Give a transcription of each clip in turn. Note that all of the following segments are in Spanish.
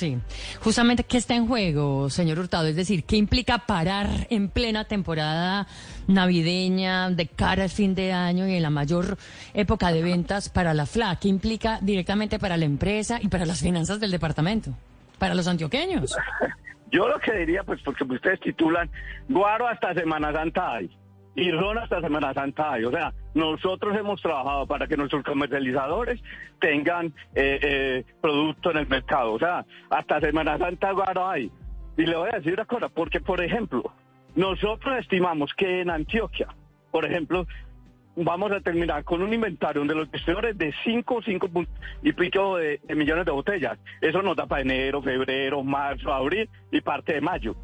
Sí, justamente, ¿qué está en juego, señor Hurtado? Es decir, ¿qué implica parar en plena temporada navideña, de cara al fin de año y en la mayor época de ventas para la FLA? ¿Qué implica directamente para la empresa y para las finanzas del departamento, para los antioqueños? Yo lo que diría, pues porque ustedes titulan, Guaro hasta Semana Santa hay y Ron hasta Semana Santa. O sea, nosotros hemos trabajado para que nuestros comercializadores tengan eh, eh, producto en el mercado. O sea, hasta Semana Santa Guaro hay. Y le voy a decir una cosa, porque por ejemplo, nosotros estimamos que en Antioquia, por ejemplo, vamos a terminar con un inventario de los distribuidores de 5, 5 y pico de, millones de botellas. Eso nos da para enero, febrero, marzo, abril y parte de mayo.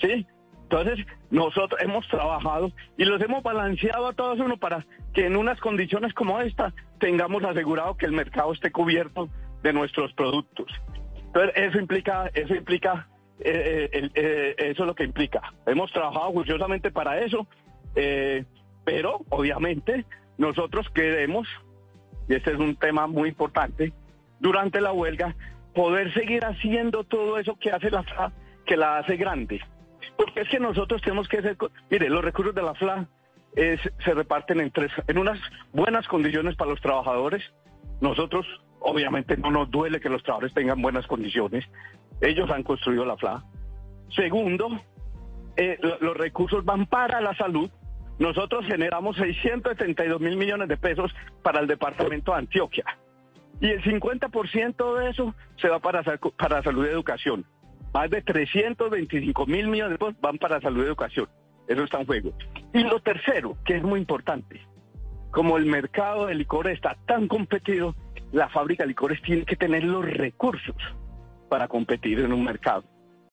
¿Sí? Entonces, nosotros hemos trabajado y los hemos balanceado a todos uno para que en unas condiciones como esta tengamos asegurado que el mercado esté cubierto de nuestros productos. Entonces, eso implica, eso implica, eh, eh, eh, eso es lo que implica. Hemos trabajado juiciosamente para eso, pero obviamente nosotros queremos, y este es un tema muy importante, durante la huelga, poder seguir haciendo todo eso que hace la que la hace grande. Porque es que nosotros tenemos que hacer, mire, los recursos de la FLA se reparten en tres, en unas buenas condiciones para los trabajadores. Nosotros, obviamente, no nos duele que los trabajadores tengan buenas condiciones. Ellos han construido la FLA. Segundo, eh, los recursos van para la salud. Nosotros generamos 672 mil millones de pesos para el departamento de Antioquia. Y el 50% de eso se va para, para salud y educación. Más de 325 mil millones de pesos van para salud y educación. Eso está en juego. Y lo tercero, que es muy importante, como el mercado de licores está tan competido, la fábrica de licores tiene que tener los recursos para competir en un mercado.